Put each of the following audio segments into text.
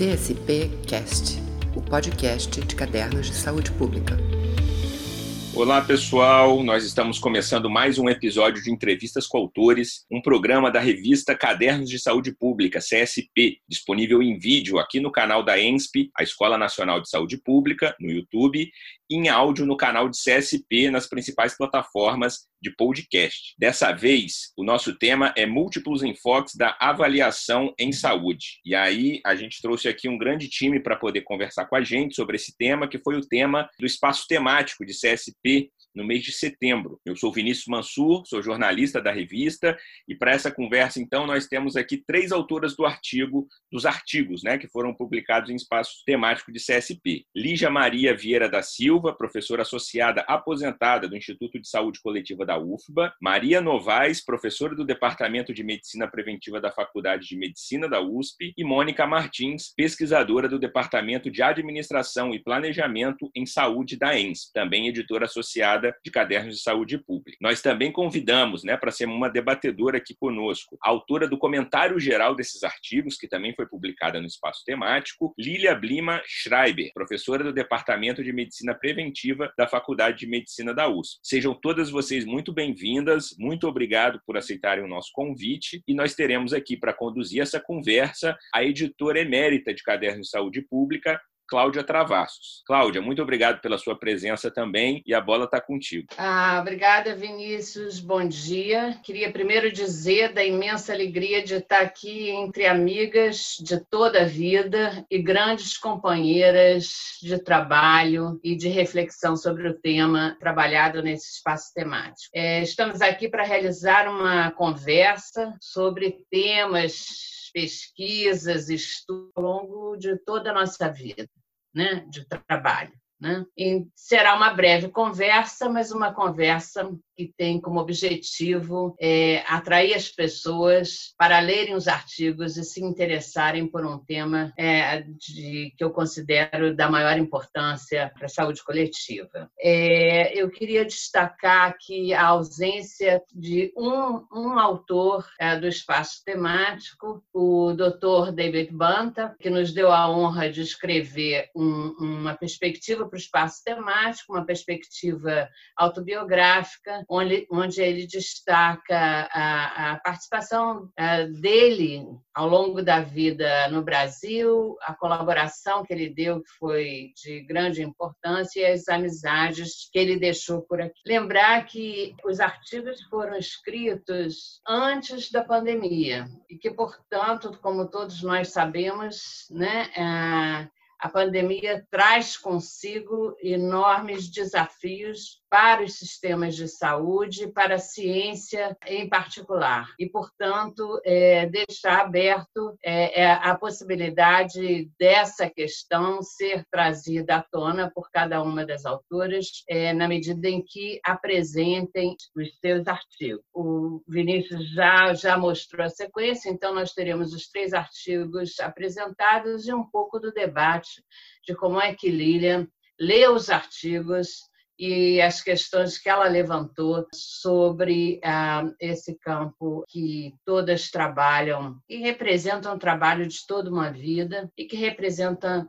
CSP Cast, o podcast de cadernos de saúde pública. Olá, pessoal. Nós estamos começando mais um episódio de Entrevistas com Autores, um programa da revista Cadernos de Saúde Pública, CSP, disponível em vídeo aqui no canal da ENSP, a Escola Nacional de Saúde Pública, no YouTube, em áudio no canal de CSP nas principais plataformas de podcast. Dessa vez, o nosso tema é múltiplos enfoques da avaliação em saúde. E aí, a gente trouxe aqui um grande time para poder conversar com a gente sobre esse tema, que foi o tema do espaço temático de CSP no mês de setembro. Eu sou Vinícius Mansur, sou jornalista da revista, e para essa conversa, então, nós temos aqui três autoras do artigo, dos artigos, né, que foram publicados em espaço temático de CSP. Lígia Maria Vieira da Silva, professora associada aposentada do Instituto de Saúde Coletiva da UFBA, Maria Novaes, professora do Departamento de Medicina Preventiva da Faculdade de Medicina da USP, e Mônica Martins, pesquisadora do Departamento de Administração e Planejamento em Saúde da ENS, também editora associada de Cadernos de Saúde Pública. Nós também convidamos, né, para ser uma debatedora aqui conosco, a autora do comentário geral desses artigos, que também foi publicada no Espaço Temático, Lilia Blima Schreiber, professora do Departamento de Medicina Preventiva da Faculdade de Medicina da USP. Sejam todas vocês muito bem-vindas, muito obrigado por aceitarem o nosso convite e nós teremos aqui para conduzir essa conversa a editora emérita de Cadernos de Saúde Pública, Cláudia Travassos. Cláudia, muito obrigado pela sua presença também e a bola está contigo. Ah, obrigada, Vinícius. Bom dia. Queria primeiro dizer da imensa alegria de estar aqui entre amigas de toda a vida e grandes companheiras de trabalho e de reflexão sobre o tema trabalhado nesse espaço temático. É, estamos aqui para realizar uma conversa sobre temas pesquisas, estudos ao longo de toda a nossa vida né, de trabalho. Né? E será uma breve conversa, mas uma conversa que tem como objetivo é, atrair as pessoas para lerem os artigos e se interessarem por um tema é, de, que eu considero da maior importância para a saúde coletiva. É, eu queria destacar aqui a ausência de um, um autor é, do espaço temático, o Dr. David Banta, que nos deu a honra de escrever um, uma perspectiva para o espaço temático, uma perspectiva autobiográfica, onde, onde ele destaca a, a participação dele ao longo da vida no Brasil, a colaboração que ele deu, que foi de grande importância, e as amizades que ele deixou por aqui. Lembrar que os artigos foram escritos antes da pandemia e que, portanto, como todos nós sabemos, né, a pandemia traz consigo enormes desafios para os sistemas de saúde, para a ciência em particular. E, portanto, é, deixar aberto é, é, a possibilidade dessa questão ser trazida à tona por cada uma das autoras, é, na medida em que apresentem os seus artigos. O Vinícius já, já mostrou a sequência, então nós teremos os três artigos apresentados e um pouco do debate de como é que Lilian lê os artigos e as questões que ela levantou sobre ah, esse campo que todas trabalham e representam um trabalho de toda uma vida e que representa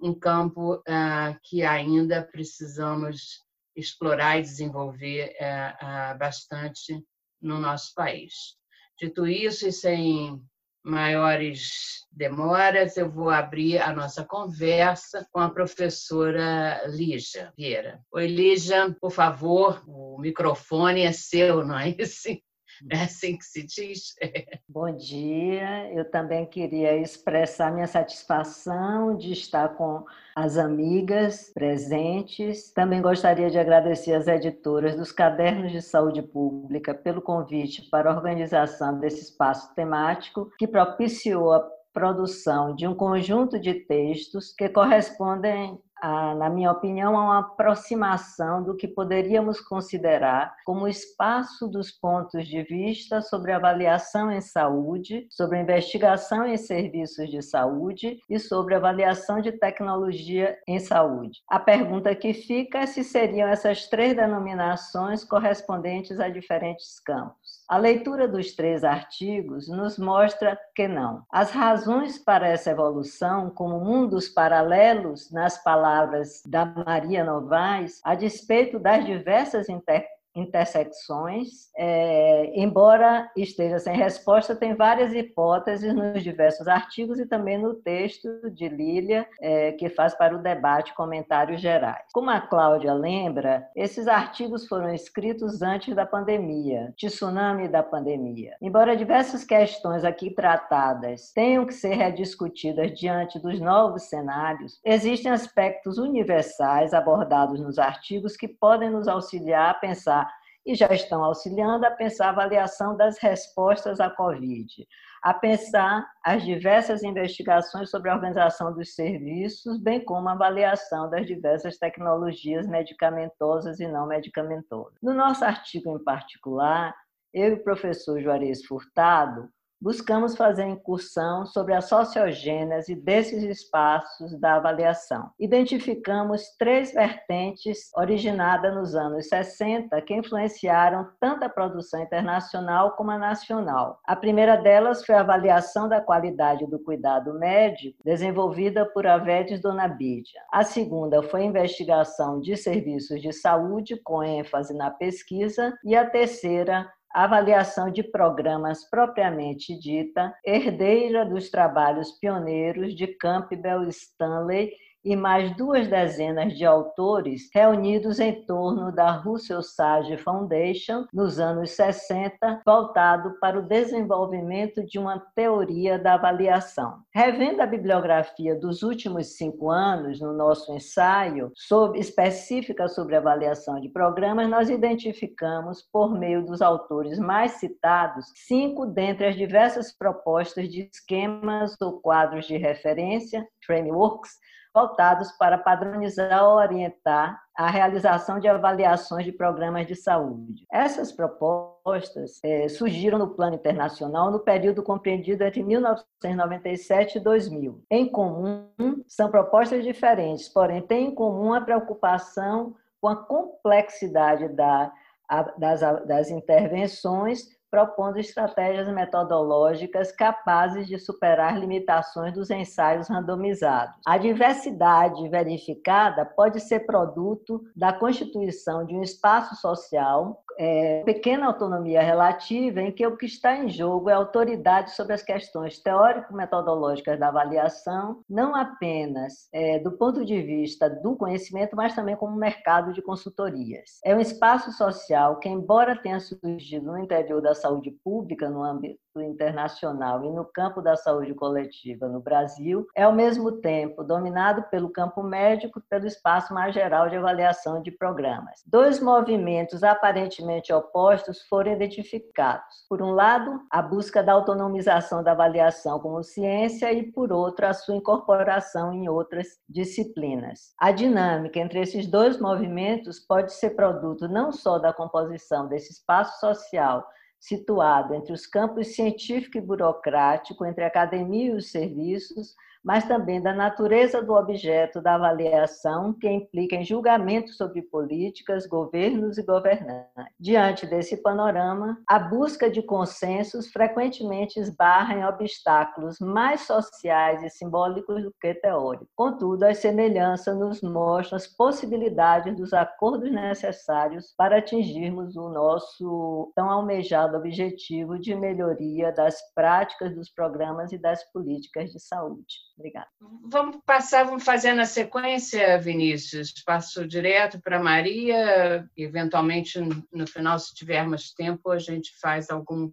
um campo ah, que ainda precisamos explorar e desenvolver ah, ah bastante no nosso país. Dito isso, e sem maiores demoras, eu vou abrir a nossa conversa com a professora Lígia Vieira. Oi, Lígia, por favor, o microfone é seu, não é esse? É assim que se diz? Bom dia. Eu também queria expressar minha satisfação de estar com as amigas presentes. Também gostaria de agradecer às editoras dos Cadernos de Saúde Pública pelo convite para a organização desse espaço temático que propiciou a produção de um conjunto de textos que correspondem na minha opinião, a uma aproximação do que poderíamos considerar como espaço dos pontos de vista sobre avaliação em saúde, sobre investigação em serviços de saúde e sobre avaliação de tecnologia em saúde. A pergunta que fica é se seriam essas três denominações correspondentes a diferentes campos. A leitura dos três artigos nos mostra que não. As razões para essa evolução, como mundos paralelos, nas palavras da Maria Novaes, a despeito das diversas interpretações, intersecções, é, embora esteja sem resposta, tem várias hipóteses nos diversos artigos e também no texto de Lília, é, que faz para o debate comentários gerais. Como a Cláudia lembra, esses artigos foram escritos antes da pandemia, tsunami da pandemia. Embora diversas questões aqui tratadas tenham que ser rediscutidas diante dos novos cenários, existem aspectos universais abordados nos artigos que podem nos auxiliar a pensar e já estão auxiliando a pensar a avaliação das respostas à Covid, a pensar as diversas investigações sobre a organização dos serviços, bem como a avaliação das diversas tecnologias medicamentosas e não medicamentosas. No nosso artigo em particular, eu e o professor Juarez Furtado buscamos fazer incursão sobre a sociogênese desses espaços da avaliação. Identificamos três vertentes originadas nos anos 60 que influenciaram tanto a produção internacional como a nacional. A primeira delas foi a avaliação da qualidade do cuidado médico, desenvolvida por Avedes Donabidia. A segunda foi a investigação de serviços de saúde, com ênfase na pesquisa. E a terceira, avaliação de programas propriamente dita, herdeira dos trabalhos pioneiros de Campbell Stanley e mais duas dezenas de autores reunidos em torno da Russell Sage Foundation nos anos 60, voltado para o desenvolvimento de uma teoria da avaliação. Revendo a bibliografia dos últimos cinco anos no nosso ensaio sobre, específica sobre avaliação de programas, nós identificamos, por meio dos autores mais citados, cinco dentre as diversas propostas de esquemas ou quadros de referência, frameworks, voltados para padronizar ou orientar a realização de avaliações de programas de saúde. Essas propostas é, surgiram no plano internacional no período compreendido entre 1997 e 2000. Em comum, são propostas diferentes, porém têm em comum a preocupação com a complexidade da, a, das, das intervenções propondo estratégias metodológicas capazes de superar limitações dos ensaios randomizados. A diversidade verificada pode ser produto da constituição de um espaço social é, pequena autonomia relativa em que o que está em jogo é autoridade sobre as questões teórico-metodológicas da avaliação, não apenas é, do ponto de vista do conhecimento, mas também como mercado de consultorias. É um espaço social que, embora tenha surgido no interior da saúde pública, no âmbito internacional e no campo da saúde coletiva no Brasil, é ao mesmo tempo dominado pelo campo médico e pelo espaço mais geral de avaliação de programas. Dois movimentos aparentemente opostos foram identificados. Por um lado, a busca da autonomização da avaliação como ciência e, por outro, a sua incorporação em outras disciplinas. A dinâmica entre esses dois movimentos pode ser produto não só da composição desse espaço social situado entre os campos científico e burocrático, entre a academia e os serviços, mas também da natureza do objeto da avaliação, que implica em julgamento sobre políticas, governos e governantes. Diante desse panorama, a busca de consensos frequentemente esbarra em obstáculos mais sociais e simbólicos do que teóricos. Contudo, as semelhanças nos mostram as possibilidades dos acordos necessários para atingirmos o nosso tão almejado objetivo de melhoria das práticas dos programas e das políticas de saúde. Obrigada. Vamos passar, vamos fazer na sequência, Vinícius. Passo direto para Maria. Eventualmente, no final, se tivermos tempo, a gente faz algum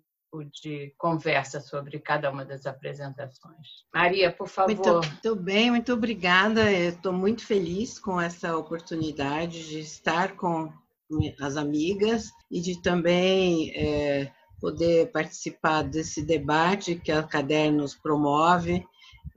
de conversa sobre cada uma das apresentações. Maria, por favor. Muito, muito bem, muito obrigada. Estou muito feliz com essa oportunidade de estar com as amigas e de também é, poder participar desse debate que a Cadernos promove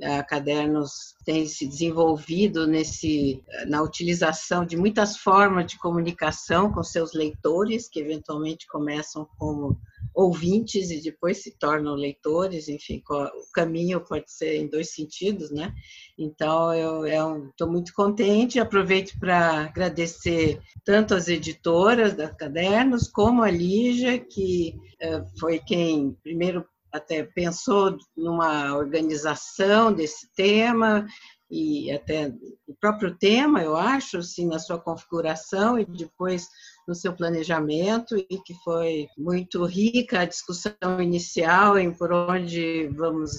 a Cadernos tem se desenvolvido nesse, na utilização de muitas formas de comunicação com seus leitores, que eventualmente começam como ouvintes e depois se tornam leitores, enfim, o caminho pode ser em dois sentidos, né? Então, eu estou muito contente, aproveito para agradecer tanto as editoras da Cadernos, como a Lígia, que uh, foi quem primeiro até pensou numa organização desse tema, e até o próprio tema, eu acho, assim, na sua configuração e depois no seu planejamento e que foi muito rica a discussão inicial em por onde vamos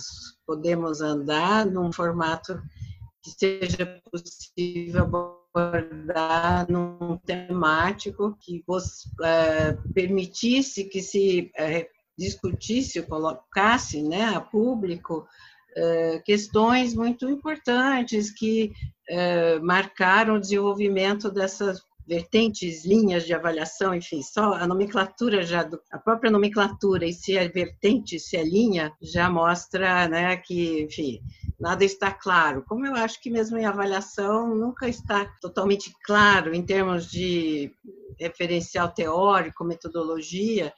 podemos andar num formato que seja possível abordar num temático que é, permitisse que se é, discutisse, colocasse né, a público é, questões muito importantes que marcaram o desenvolvimento dessas vertentes, linhas de avaliação, enfim, só a nomenclatura já, do, a própria nomenclatura e se é vertente, se é linha, já mostra, né, que, enfim, nada está claro. Como eu acho que mesmo em avaliação nunca está totalmente claro em termos de referencial teórico, metodologia,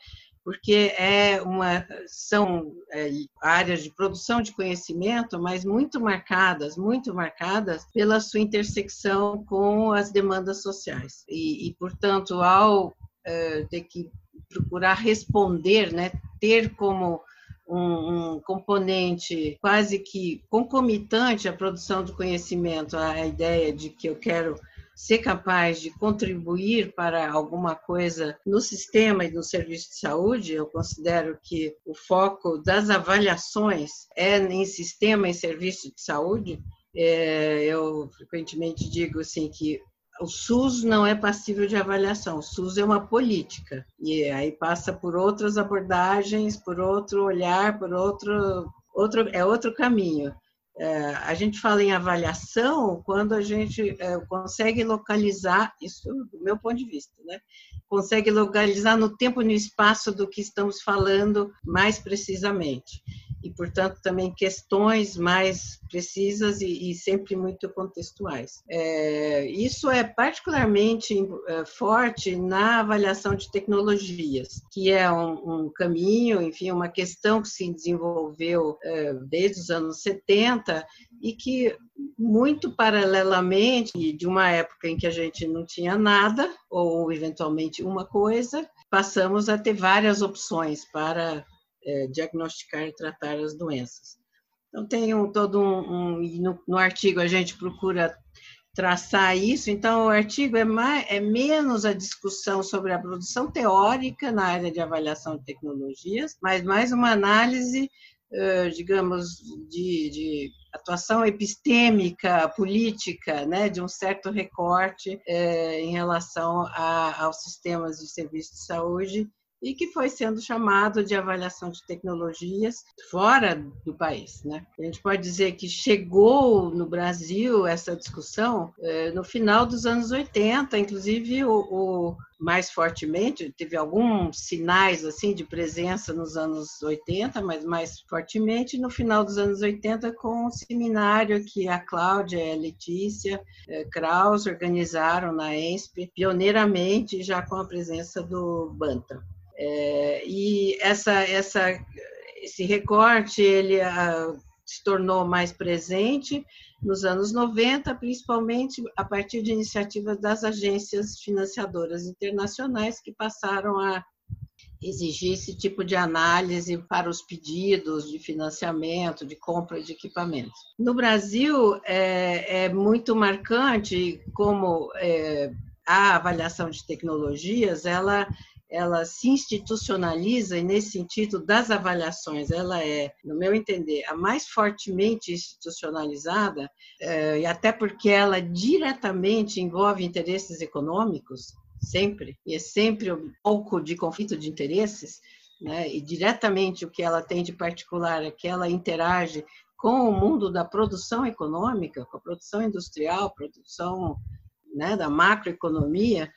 porque é uma, são é, áreas de produção de conhecimento, mas muito marcadas, muito marcadas pela sua intersecção com as demandas sociais. E, e portanto, ao é, ter que procurar responder, né, ter como um, um, componente quase que concomitante à produção de conhecimento, a ideia de que eu quero ser capaz de contribuir para alguma coisa no sistema e no serviço de saúde, eu considero que o foco das avaliações é em sistema e serviço de saúde. É, eu frequentemente digo assim que o SUS não é passível de avaliação, o SUS é uma política, e aí passa por outras abordagens, por outro olhar, por outro, outro é outro caminho. É, a gente fala em avaliação quando a gente é, consegue localizar, isso do meu ponto de vista, né? consegue localizar no tempo e no espaço do que estamos falando mais precisamente e, portanto, também questões mais precisas e, e sempre muito contextuais. É, isso é particularmente é, forte na avaliação de tecnologias, que é um, um caminho, enfim, uma questão que se desenvolveu é, desde os anos 70 e que muito paralelamente de uma época em que a gente não tinha nada ou eventualmente uma coisa, passamos a ter várias opções para é, diagnosticar e tratar as doenças. Então, tem um, todo um. um no, no, artigo a gente procura traçar isso, então o artigo é, mais, é menos a discussão sobre a produção teórica na área de avaliação de tecnologias, mas mais uma análise, digamos, de, de atuação epistêmica, política, né, de um certo recorte em relação a, aos sistemas de serviço de saúde e que foi sendo chamado de avaliação de tecnologias fora do país. Né? A gente pode dizer que chegou no Brasil essa discussão eh, no final dos anos 80, inclusive o, o mais fortemente, teve alguns sinais assim de presença nos anos 80, mas mais fortemente no final dos anos 80 com um seminário que a Cláudia e a Letícia eh, Kraus organizaram na ENSP, pioneiramente já com a presença do Bantam. É, e essa, essa, esse recorte ele a, ah, se tornou mais presente nos anos 90, principalmente a partir de iniciativas das agências financiadoras internacionais que passaram a exigir esse tipo de análise para os pedidos de financiamento, de compra de equipamentos. No Brasil, é, é muito marcante como é, a avaliação de tecnologias, ela ela se institucionaliza e nesse sentido das avaliações ela é, no meu entender, a mais fortemente institucionalizada é, e até porque ela diretamente envolve interesses econômicos sempre e é sempre um pouco de conflito de interesses, né? E diretamente o que ela tem de particular é que ela interage com o mundo da produção econômica, com a produção industrial, produção né, da macroeconomia,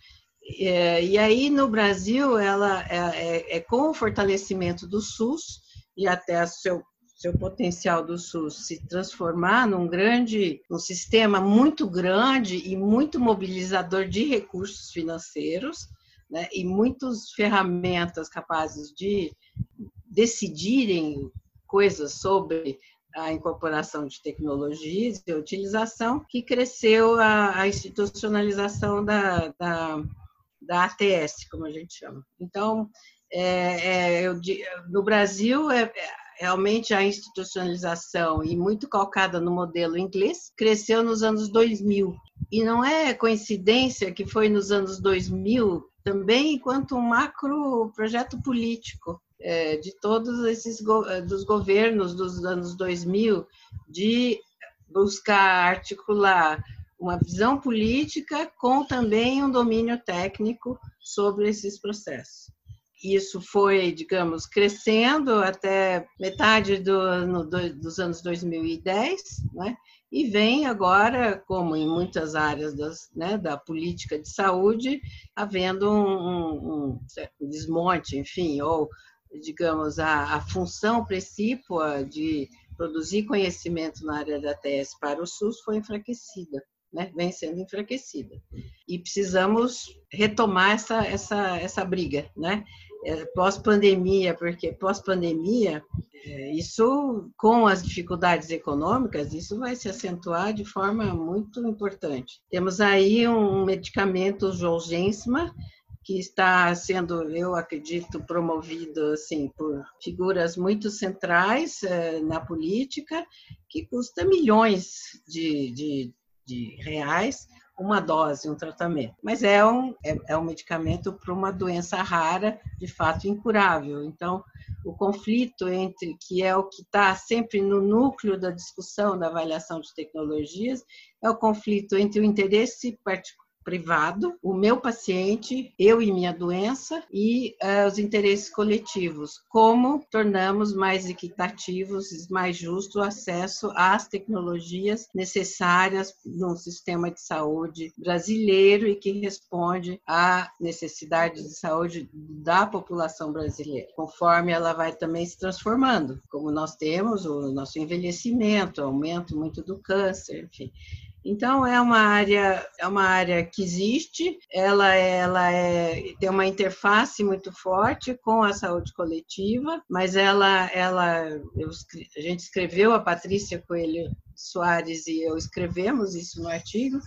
é, e aí, no Brasil, ela é, é, é, com o fortalecimento do SUS e até seu, seu potencial do SUS se transformar num grande, um sistema muito grande e muito mobilizador de recursos financeiros, né, e muitas ferramentas capazes de decidirem coisas sobre a incorporação de tecnologias e utilização, que cresceu a, a institucionalização da, da, da, ATS, como a gente chama. Então, é, é, eu, no Brasil, é, é, realmente a institucionalização, e muito calcada no modelo inglês, cresceu nos anos 2000. E não é coincidência que foi nos anos 2000 também enquanto um macro projeto político é, de todos esses é, dos governos dos anos 2000 de buscar articular uma visão política com também um domínio técnico sobre esses processos. Isso foi, digamos, crescendo até metade do, no, dos anos 2010, né? e vem agora, como em muitas áreas das, né, da política de saúde, havendo um, um, um desmonte, enfim, ou, digamos, a, a função precípua de produzir conhecimento na área da TS para o SUS foi enfraquecida. Né, vem sendo enfraquecida. E precisamos retomar essa, essa, essa briga, né? É, pós-pandemia, porque pós-pandemia, é, isso, com as dificuldades econômicas, isso vai se acentuar de forma muito importante. Temos aí um medicamento Zolgensma, que está sendo, eu acredito, promovido assim por figuras muito centrais é, na política, que custa milhões de, de, de reais uma dose, um tratamento. Mas é um, é, é um medicamento para uma doença rara, de fato incurável. Então, o conflito entre, que é o que está sempre no núcleo da discussão da avaliação de tecnologias, é o conflito entre o interesse particular privado, o meu paciente, eu e minha doença e uh, os interesses coletivos. Como tornamos mais equitativos mais justo o acesso às tecnologias necessárias no sistema de saúde brasileiro e que responde à necessidade de saúde da população brasileira, conforme ela vai também se transformando, como nós temos o nosso envelhecimento, aumento muito do câncer, enfim. Então é uma área é uma área que existe, ela ela é, tem uma interface muito forte com a saúde coletiva, mas ela ela eu, a gente escreveu a Patrícia Coelho Soares e eu escrevemos isso no artigo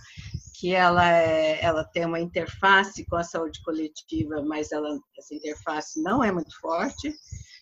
que ela é, ela tem uma interface com a saúde coletiva, mas ela essa interface não é muito forte.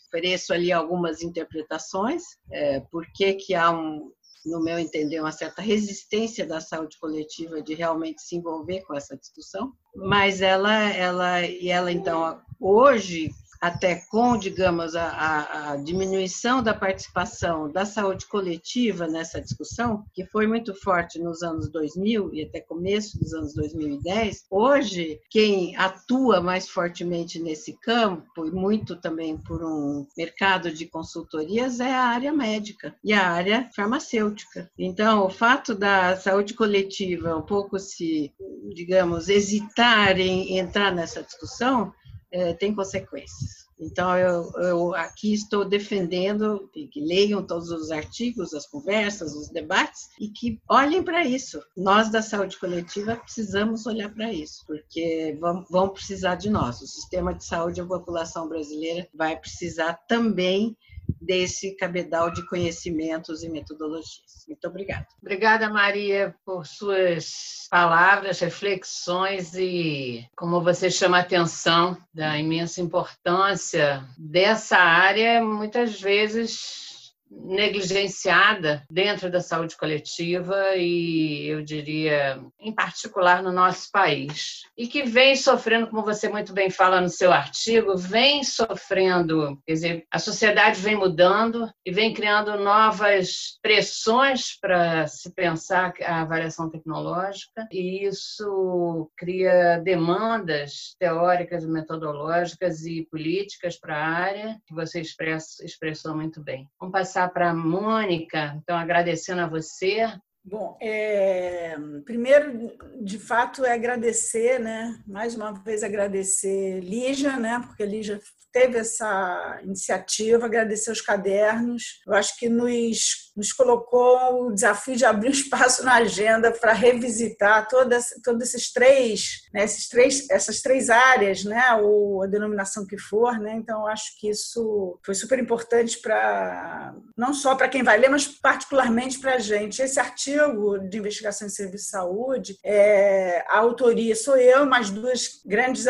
Ofereço ali algumas interpretações, é, por que, que há um, no meu entender, uma certa resistência da saúde coletiva de realmente se envolver com essa discussão, mas ela, ela e ela então hoje até com, digamos, a, a, diminuição da participação da saúde coletiva nessa discussão, que foi muito forte nos anos 2000 e até começo dos anos 2010, hoje quem atua mais fortemente nesse campo, e muito também por um mercado de consultorias, é a área médica e a área farmacêutica. Então, o fato da saúde coletiva um pouco se, digamos, hesitar em entrar nessa discussão, é, tem consequências. Então, eu, eu, aqui estou defendendo que leiam todos os artigos, as conversas, os debates e que olhem para isso. Nós da saúde coletiva precisamos olhar para isso, porque vão, vão precisar de nós. O sistema de saúde, a população brasileira vai precisar também desse cabedal de conhecimentos e metodologias. Muito obrigada. Obrigada, Maria, por suas palavras, reflexões e como você chama a atenção da imensa importância dessa área, muitas vezes negligenciada dentro da saúde coletiva e eu diria em particular no nosso país. E que vem sofrendo como você muito bem fala no seu artigo vem sofrendo quer dizer a sociedade vem mudando e vem criando novas pressões para se pensar a avaliação tecnológica. E isso cria demandas teóricas metodológicas e políticas para a área que você expressa, expressou muito bem. Vamos passar passar para a Mônica, então agradecendo a você. Bom, é, primeiro, de fato, é agradecer, né? Mais uma vez agradecer Lígia, né? Porque Lígia teve essa iniciativa, agradecer os cadernos. Eu acho que nos nos colocou o desafio de abrir um espaço na agenda para revisitar todas, todos esses três, né, esses três, essas três áreas, né, ou a denominação que for, né? Então acho que isso foi super importante para não só para quem vai ler, mas particularmente para a gente. Esse artigo de investigação em serviço de saúde, é, a autoria sou eu, mais duas grandes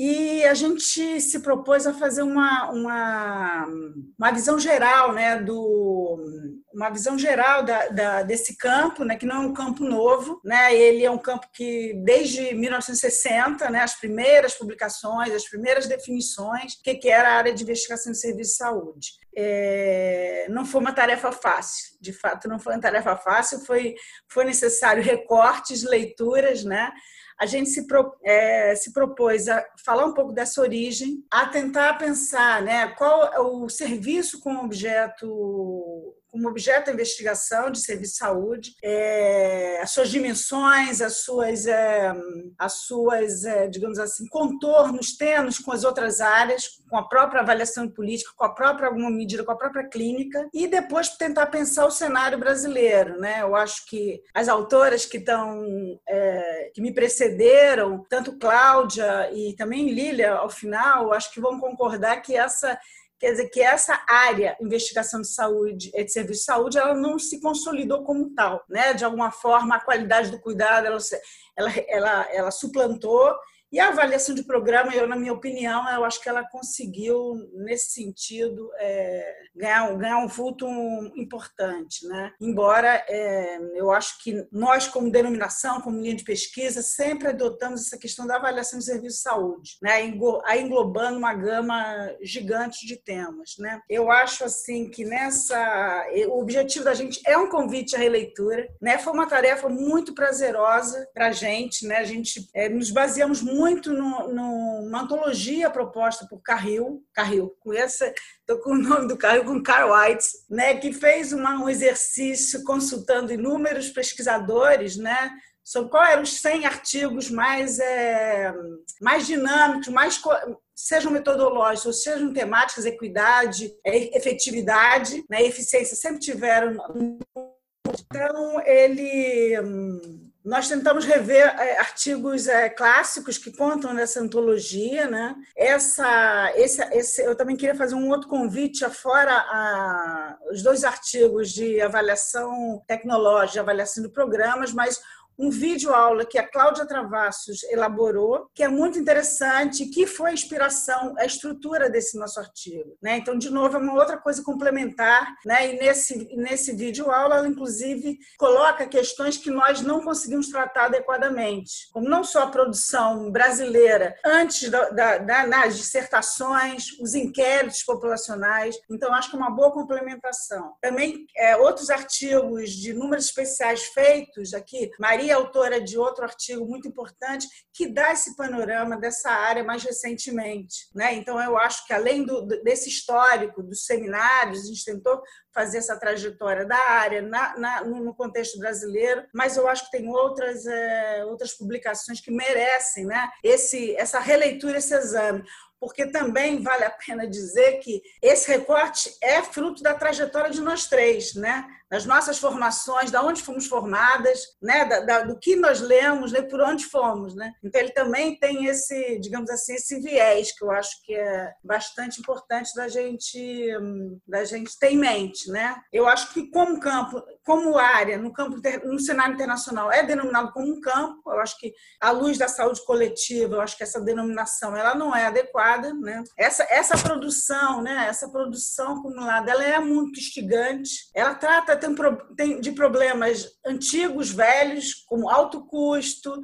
e a gente se propôs a fazer uma, uma, uma visão geral, né, do, uma visão geral da, da, desse campo, né, que não é um campo novo, né, ele é um campo que desde 1960, né, as primeiras publicações, as primeiras definições, o que, que era a área de investigação de serviço de saúde. É, não foi uma tarefa fácil, de fato não foi uma tarefa fácil, foi, foi necessário recortes, leituras, né, a gente se, pro, é, se propôs a falar um pouco dessa origem, a tentar pensar né, qual é o serviço com objeto como objeto da investigação de serviço de saúde, é, as suas dimensões, as suas, é, as suas é, digamos assim, contornos tenos com as outras áreas, com a própria avaliação política, com a própria alguma medida, com a própria clínica, e depois tentar pensar o cenário brasileiro. Né? Eu acho que as autoras que estão é, que me precederam, tanto Cláudia e também Lília, ao final, acho que vão concordar que essa Quer dizer que essa área, investigação de saúde, de serviço de saúde, ela não se consolidou como tal, né? De alguma forma, a qualidade do cuidado, ela, ela, ela, ela suplantou e a avaliação de programa, eu, na minha opinião, eu acho que ela conseguiu, nesse sentido, é, ganhar, ganhar um vulto importante. Né? Embora é, eu acho que nós, como denominação, como linha de pesquisa, sempre adotamos essa questão da avaliação de serviço de saúde, né? aí englobando uma gama gigante de temas. Né? Eu acho assim que nessa. O objetivo da gente é um convite à releitura. Né? Foi uma tarefa muito prazerosa para a gente. Né? A gente é, nos baseamos muito muito no, numa antologia proposta por Carril, Carril, conhece, estou com o nome do Carril, com Carl White, né, que fez uma, um exercício consultando inúmeros pesquisadores, né, sobre quais eram os 100 artigos mais, é, mais dinâmicos, mais sejam metodológicos, sejam temáticas, equidade, é, efetividade, né, eficiência, sempre tiveram. Então, ele hum, nós tentamos rever é, artigos é, clássicos que contam nessa antologia, né? Essa, esse, esse, eu também queria fazer um outro convite afora a, os dois artigos de avaliação tecnológica, avaliação de programas, mas um vídeo aula que a Cláudia Travassos elaborou, que é muito interessante, que foi a inspiração, a estrutura desse nosso artigo. Né? Então, de novo, é uma outra coisa complementar, né? e nesse, nesse vídeo aula, ela, inclusive, coloca questões que nós não conseguimos tratar adequadamente, como não só a produção brasileira antes da, da, da, das dissertações, os inquéritos populacionais. Então, acho que é uma boa complementação. Também, é, outros artigos de números especiais feitos aqui, Maria é autora de outro artigo muito importante que dá esse panorama dessa área mais recentemente. Né? Então, eu acho que além do, desse histórico dos seminários, a gente tentou fazer essa trajetória da área na, na, no contexto brasileiro, mas eu acho que tem outras, é, outras publicações que merecem né? esse, essa releitura, esse exame porque também vale a pena dizer que esse recorte é fruto da trajetória de nós três, né? Das nossas formações, da onde fomos formadas, né, da, da, do que nós lemos, né, por onde fomos, né. Então ele também tem esse, digamos assim, esse viés que eu acho que é bastante importante da gente, da gente ter em mente, né. Eu acho que como campo, como área no campo no cenário internacional é denominado como um campo, eu acho que à luz da saúde coletiva, eu acho que essa denominação ela não é adequada, né. Essa essa produção, né, essa produção acumulada, ela é muito instigante, ela trata tem, tem de problemas antigos, velhos, como alto custo,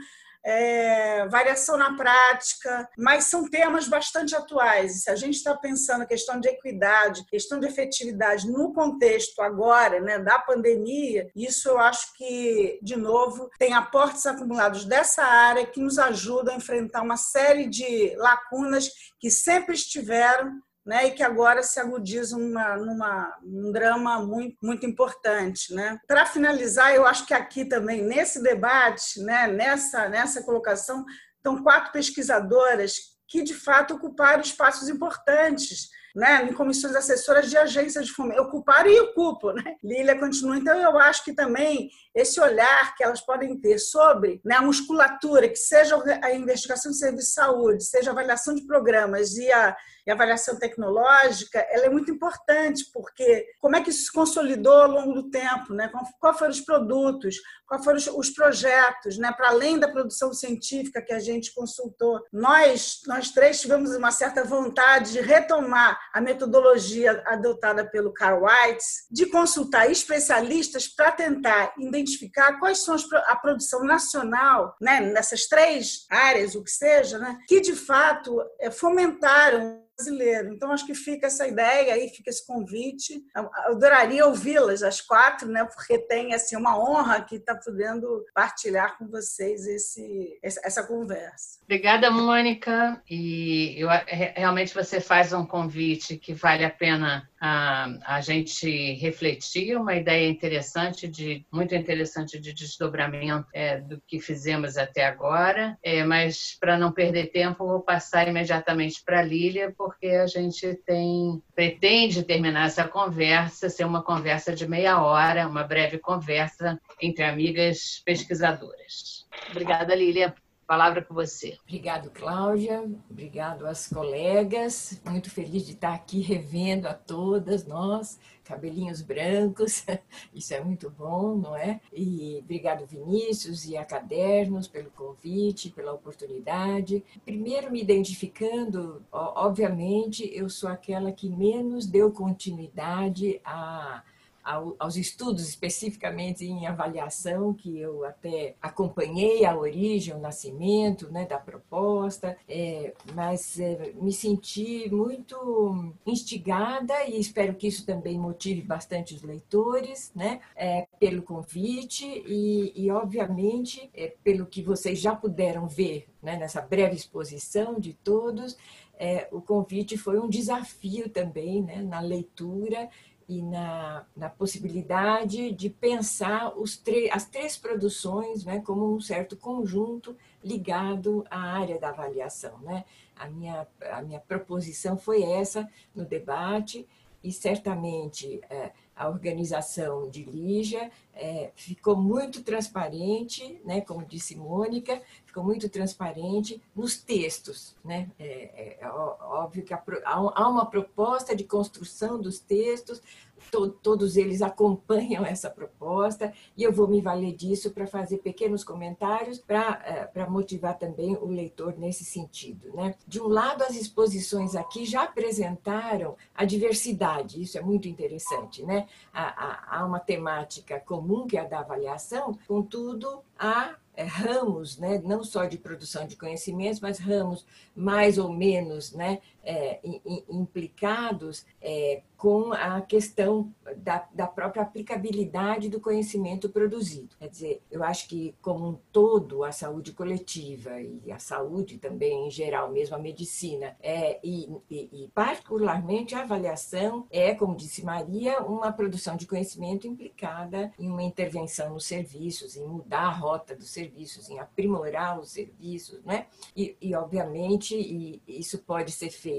é, variação na prática, mas são temas bastante atuais. Se a gente está pensando a questão de equidade, questão de efetividade no contexto agora né, da pandemia, isso eu acho que, de novo, tem aportes acumulados dessa área que nos ajudam a enfrentar uma série de lacunas que sempre estiveram né, e que agora se agudiza uma, numa, um drama muito, muito importante. Né? Para finalizar, eu acho que aqui também, nesse debate, né, nessa, nessa colocação, estão quatro pesquisadoras que, de fato, ocuparam espaços importantes né, em comissões assessoras de agências de fomento. Ocuparam e ocupam, né? Lília continua. Então, eu acho que também esse olhar que elas podem ter sobre né, a musculatura, que seja a investigação de serviço de saúde, seja a avaliação de programas e a e avaliação tecnológica, ela é muito importante, porque como é que isso se consolidou ao longo do tempo, né? quais foram os produtos, quais foram os projetos, né? para além da produção científica que a gente consultou. Nós, nós três tivemos uma certa vontade de retomar a metodologia adotada pelo Carl Weitz, de consultar especialistas para tentar identificar quais são a produção nacional, né? nessas três áreas, o que seja, né? que de fato é, fomentaram brasileiro. Então, acho que fica essa ideia aí, fica esse convite. Eu adoraria ouvi-las, as quatro, né? porque tem assim, uma honra que está podendo partilhar com vocês esse, essa conversa. Obrigada, Mônica. E eu, realmente você faz um convite que vale a pena a, a gente refletir, uma ideia interessante, de muito interessante de desdobramento é, do que fizemos até agora. É, mas, para não perder tempo, vou passar imediatamente para Lília, porque a gente tem pretende terminar essa conversa, ser uma conversa de meia hora, uma breve conversa entre amigas pesquisadoras. Obrigada, Lília. Palavra com você. Obrigado, Cláudia. Obrigado às colegas. Muito feliz de estar aqui revendo a todas nós, cabelinhos brancos. Isso é muito bom, não é? E obrigado, Vinícius e a Cadernos, pelo convite, pela oportunidade. Primeiro, me identificando, obviamente, eu sou aquela que menos deu continuidade a aos estudos especificamente em avaliação, que eu até acompanhei a origem, o nascimento né, da proposta, é, mas é, me senti muito instigada e espero que isso também motive bastante os leitores, né, é, pelo convite e, e obviamente, é, pelo que vocês já puderam ver né, nessa breve exposição de todos, é, o convite foi um desafio também né, na leitura e na, na possibilidade de pensar os as três produções né, como um certo conjunto ligado à área da avaliação. Né? A, minha, a minha proposição foi essa no debate, e certamente é, a organização de Lígia é, ficou muito transparente, né, como disse Mônica, ficou muito transparente nos textos. Né? É, é óbvio que há, há uma proposta de construção dos textos, to, todos eles acompanham essa proposta, e eu vou me valer disso para fazer pequenos comentários para é, motivar também o leitor nesse sentido. Né? De um lado, as exposições aqui já apresentaram a diversidade, isso é muito interessante. Né? Há, há, uma temática comum, que é a da avaliação, contudo, há é, ramos, né, não só de produção de conhecimentos, mas ramos mais ou menos né, é, implicados é, com a questão da, da, própria aplicabilidade do conhecimento produzido. Quer dizer, eu acho que, como um todo, a saúde coletiva e a saúde também em geral, mesmo a medicina, é, e, e, e particularmente a avaliação é, como disse Maria, uma produção de conhecimento implicada em uma intervenção nos serviços, em mudar a rota dos serviços, em aprimorar os serviços, né? E, e obviamente, isso pode ser feito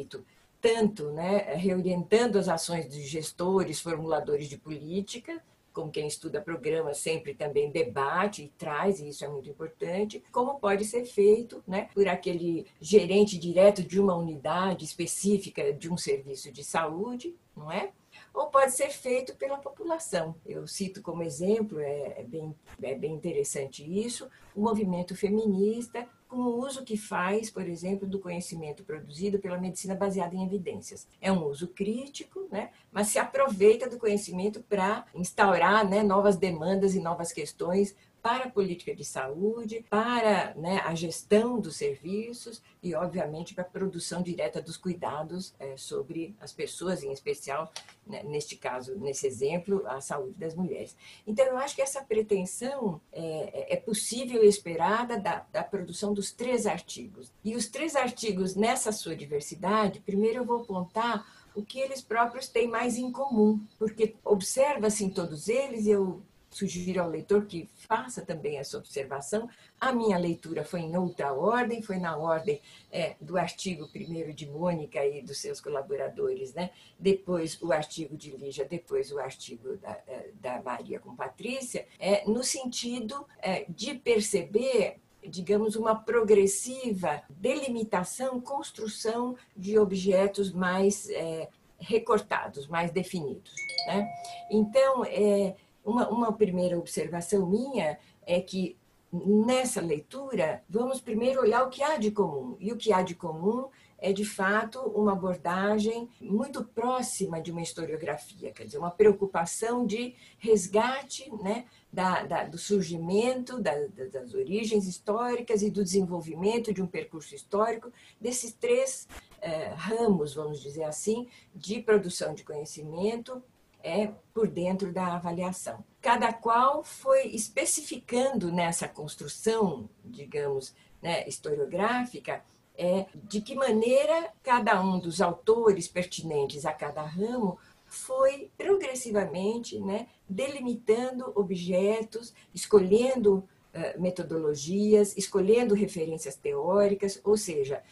tanto né, reorientando as ações de gestores, formuladores de política, como quem estuda programa sempre também debate e traz, e isso é muito importante, como pode ser feito né, por aquele gerente direto de uma unidade específica de um serviço de saúde, não é? ou pode ser feito pela população. Eu cito como exemplo, é, é, bem, é bem interessante isso, o movimento feminista, com o uso que faz, por exemplo, do conhecimento produzido pela medicina baseada em evidências. É um uso crítico, né? mas se aproveita do conhecimento para instaurar né, novas demandas e novas questões para a política de saúde, para né, a gestão dos serviços e, obviamente, para a produção direta dos cuidados é, sobre as pessoas, em especial, né, neste caso, nesse exemplo, a saúde das mulheres. Então, eu acho que essa pretensão é, é, é possível e esperada da, da produção dos três artigos. E os três artigos, nessa sua diversidade, primeiro eu vou apontar o que eles próprios têm mais em comum, porque observa-se em todos eles, eu sugiro ao leitor que faça também essa observação. A minha leitura foi em outra ordem, foi na ordem é, do artigo primeiro de Mônica e dos seus colaboradores, né? depois o artigo de Lígia, depois o artigo da, é, da Maria com Patrícia, é, no sentido é, de perceber digamos, uma progressiva delimitação, construção de objetos mais é, recortados, mais definidos. Né? Então, é, uma, uma primeira observação minha é que nessa leitura, vamos primeiro olhar o que há de comum. E o que há de comum é, de fato, uma abordagem muito próxima de uma historiografia, quer dizer, uma preocupação de resgate né, da, da, do surgimento, da, das origens históricas e do desenvolvimento de um percurso histórico desses três eh, ramos, vamos dizer assim, de produção de conhecimento é por dentro da avaliação. Cada qual foi especificando nessa construção, digamos, né, historiográfica, é, de que maneira cada um dos autores pertinentes a cada ramo foi progressivamente né, delimitando objetos, escolhendo uh, metodologias, escolhendo referências teóricas, ou seja,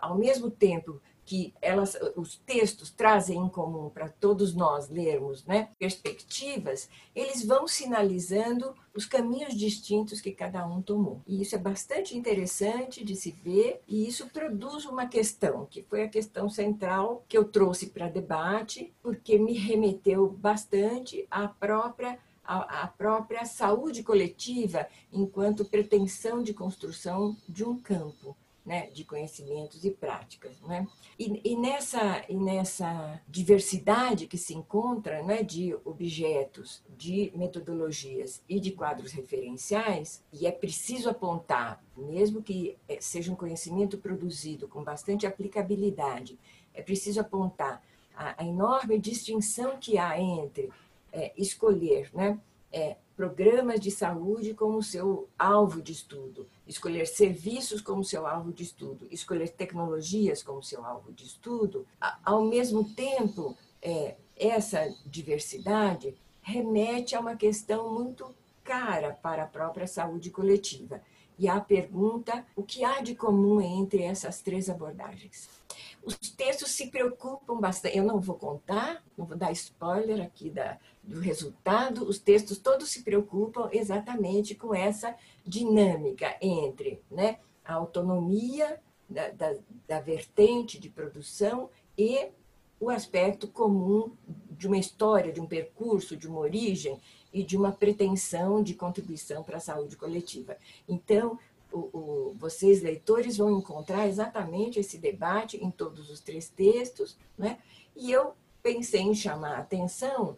ao mesmo tempo que elas, os textos trazem em comum para todos nós lermos, né, perspectivas, eles vão sinalizando os caminhos distintos que cada um tomou. E isso é bastante interessante de se ver, e isso produz uma questão, que foi a questão central que eu trouxe para debate, porque me remeteu bastante à própria a, própria saúde coletiva enquanto pretensão de construção de um campo né, de conhecimentos e práticas. Né? E, e, nessa, e nessa diversidade que se encontra né, de objetos, de metodologias e de quadros referenciais, e é preciso apontar, mesmo que é, seja um conhecimento produzido com bastante aplicabilidade, é preciso apontar a, a enorme distinção que há entre é, escolher né, é, programas de saúde como seu alvo de estudo, escolher serviços como seu alvo de estudo, escolher tecnologias como seu alvo de estudo, ao mesmo tempo, é, essa diversidade remete a uma questão muito cara para a própria saúde coletiva. E a pergunta: o que há de comum entre essas três abordagens? Os textos se preocupam bastante. Eu não vou contar, não vou dar spoiler aqui da, do resultado. Os textos todos se preocupam exatamente com essa dinâmica entre né, a autonomia da, da, da vertente de produção e o aspecto comum de uma história, de um percurso, de uma origem e de uma pretensão de contribuição para a saúde coletiva. Então, o, o, vocês, leitores, vão encontrar exatamente esse debate em todos os três textos, né? e eu pensei em chamar a atenção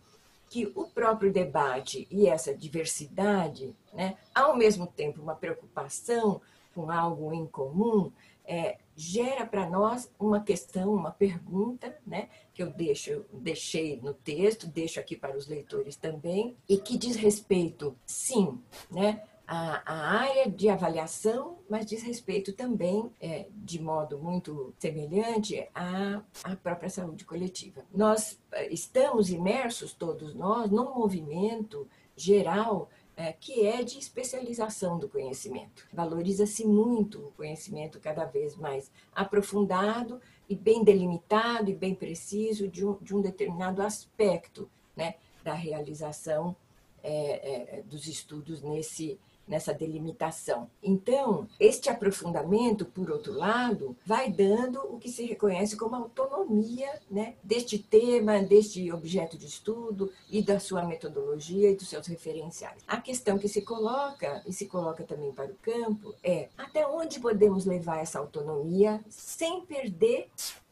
que o próprio debate e essa diversidade, né, ao mesmo tempo uma preocupação com algo em comum, é, gera para nós uma questão, uma pergunta, né, que eu deixo, deixei no texto, deixo aqui para os leitores também, e que diz respeito, sim, né, a, a área de avaliação, mas diz respeito também, é, de modo muito semelhante, à, à própria saúde coletiva. Nós é, estamos imersos, todos nós, num movimento geral é, que é de especialização do conhecimento. Valoriza-se muito o conhecimento cada vez mais aprofundado e bem delimitado e bem preciso de um, de um determinado aspecto né, da realização é, é, dos estudos nesse, nessa delimitação. Então, este aprofundamento, por outro lado, vai dando o que se reconhece como autonomia né, deste tema, deste objeto de estudo e da sua metodologia e dos seus referenciais. A questão que se coloca, e se coloca também para o campo, é até onde podemos levar essa autonomia sem perder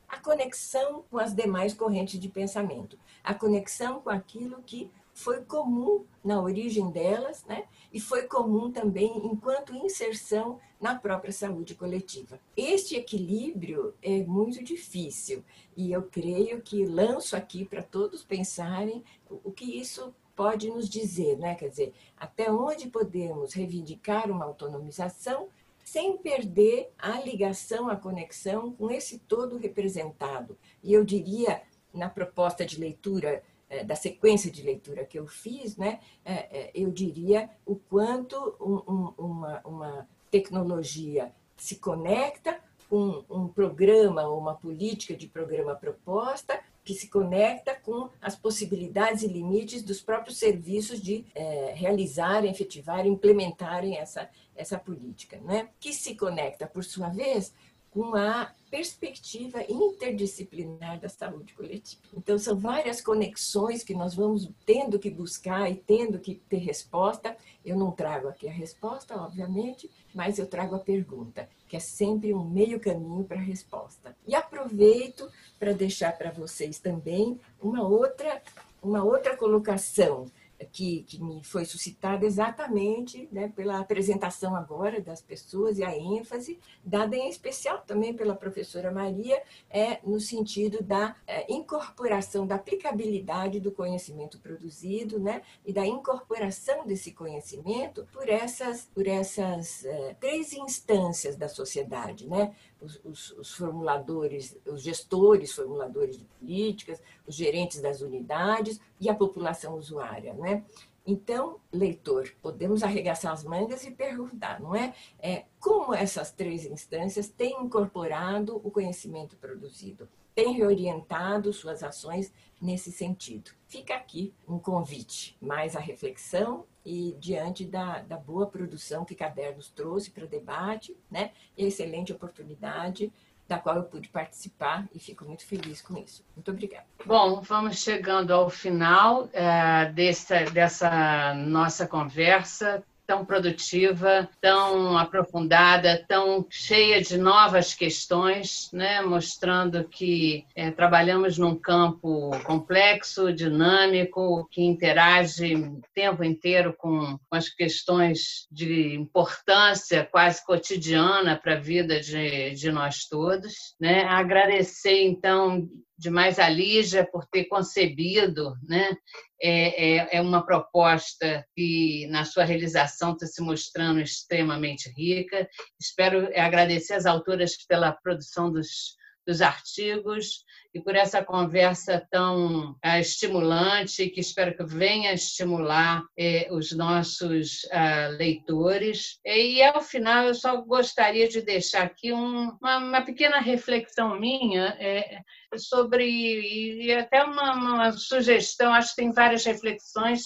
a conexão com as demais correntes de pensamento, a conexão com aquilo que foi comum na origem delas, né? E foi comum também enquanto inserção na própria saúde coletiva. Este equilíbrio é muito difícil e eu creio que lanço aqui para todos pensarem o que isso pode nos dizer, né? Quer dizer, até onde podemos reivindicar uma autonomização sem perder a ligação, a conexão com esse todo representado. E eu diria, na proposta de leitura da sequência de leitura que eu fiz, né, é, eu diria o quanto um, um, uma, uma tecnologia se conecta com um programa ou uma política de programa proposta que se conecta com as possibilidades e limites dos próprios serviços de é, realizarem, efetivarem, implementarem essa, essa política, né? que se conecta, por sua vez, com a perspectiva interdisciplinar da saúde coletiva. Então, são várias conexões que nós vamos tendo que buscar e tendo que ter resposta. Eu não trago aqui a resposta, obviamente, mas eu trago a pergunta, que é sempre um meio caminho para a resposta. E aproveito para deixar para vocês também uma outra, uma outra colocação que, que me foi suscitada exatamente né, pela apresentação agora das pessoas e a ênfase dada em especial também pela professora Maria é no sentido da é, incorporação da aplicabilidade do conhecimento produzido né, e da incorporação desse conhecimento por essas por essas é, três instâncias da sociedade né os, os, os, formuladores, os gestores formuladores de políticas, os gerentes das unidades e a população usuária, né? Então, leitor, podemos arregaçar as mangas e perguntar, não é? é como essas três instâncias têm incorporado o conhecimento produzido, têm reorientado suas ações nesse sentido. Fica aqui um convite mais à reflexão e diante da, da boa produção que Cadernos trouxe para debate, né? Excelente oportunidade da qual eu pude participar e fico muito feliz com isso. Muito obrigada. Bom, vamos chegando ao final é, dessa, dessa nossa conversa tão produtiva, tão aprofundada, tão cheia de novas questões, né? mostrando que é, trabalhamos num campo complexo, dinâmico, que interage o tempo inteiro com, as questões de importância quase cotidiana para a vida de, de nós todos. Né? Agradecer, então, demais a Lígia por ter concebido, né? É, é, é, uma proposta que, na sua realização, está se mostrando extremamente rica. Espero agradecer às autoras pela produção dos, dos artigos e por essa conversa tão é, estimulante, que espero que venha estimular é, os nossos ah, leitores. E, ao final, eu só gostaria de deixar aqui um, uma, uma, pequena reflexão minha é, sobre, e até uma, uma, sugestão, acho que tem várias reflexões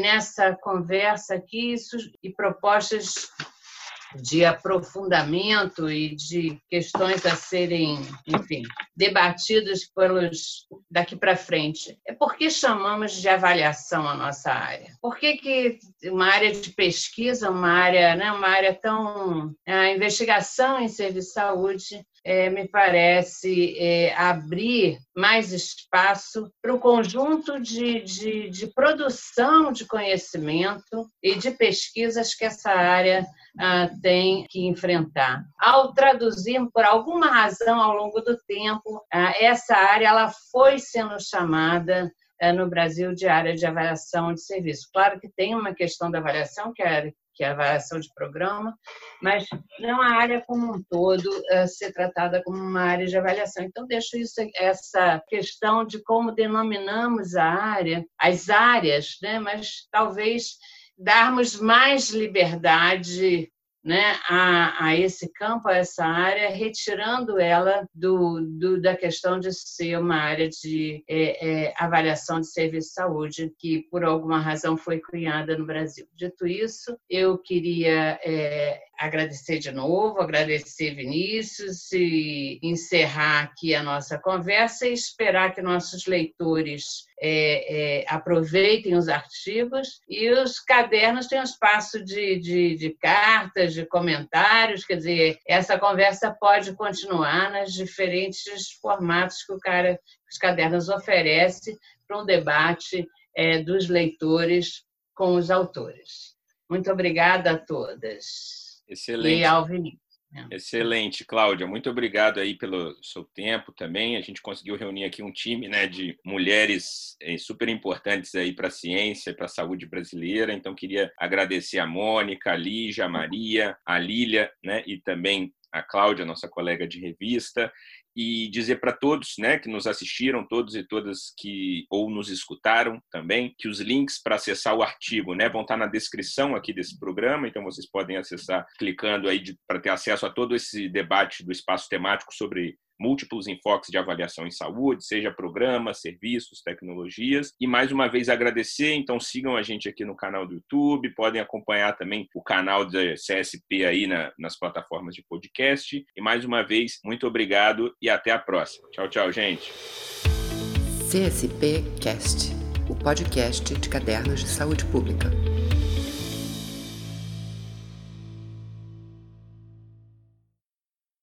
nessa conversa aqui e propostas de aprofundamento e de questões a serem, enfim, debatidas pelos daqui para frente. É por que chamamos de avaliação a nossa área? Por que, que uma área de pesquisa, uma área, né, uma área tão a investigação em serviço de saúde é, me parece é, abrir mais espaço para o conjunto de, de, de, produção de conhecimento e de pesquisas que essa área ah, tem que enfrentar. Ao traduzir, por alguma razão, ao longo do tempo, ah, essa área ela foi sendo chamada ah, no Brasil de área de avaliação de serviço. Claro que tem uma questão da avaliação, que é que é a avaliação de programa, mas não a área como um todo uh, ser tratada como uma área de avaliação. Então, deixo isso, essa questão de como denominamos a área, as áreas, né? mas talvez darmos mais liberdade né, a, a, esse campo, a essa área, retirando ela do, do da questão de ser uma área de é, é, avaliação de serviço de saúde, que por alguma razão foi cunhada no Brasil. Dito isso, eu queria é, agradecer de novo, agradecer Vinícius e encerrar aqui a nossa conversa e esperar que nossos leitores é, é, aproveitem os artigos e os cadernos têm um espaço de, de, de, cartas, de comentários, quer dizer, essa conversa pode continuar nos diferentes formatos que o cara, os cadernos oferece para um debate é, dos leitores com os autores. Muito obrigada a todas. Excelente. E ao Vinícius. É. Excelente, Cláudia. Muito obrigado aí pelo seu tempo também. A gente conseguiu reunir aqui um time né, de mulheres eh, super importantes aí para a ciência, para a saúde brasileira. Então, queria agradecer a Mônica, a Lígia, a Maria, a Lília, né, e também a Cláudia, nossa colega de revista, e dizer para todos, né, que nos assistiram, todos e todas que ou nos escutaram também, que os links para acessar o artigo, né, vão estar na descrição aqui desse programa, então vocês podem acessar clicando aí para ter acesso a todo esse debate do espaço temático sobre múltiplos enfoques de avaliação em saúde, seja programas, serviços, tecnologias. E mais uma vez agradecer, então sigam a gente aqui no canal do YouTube, podem acompanhar também o canal da CSP aí na, nas plataformas de podcast. E mais uma vez, muito obrigado e até a próxima. Tchau, tchau, gente. CSP Cast, o podcast de cadernos de saúde pública.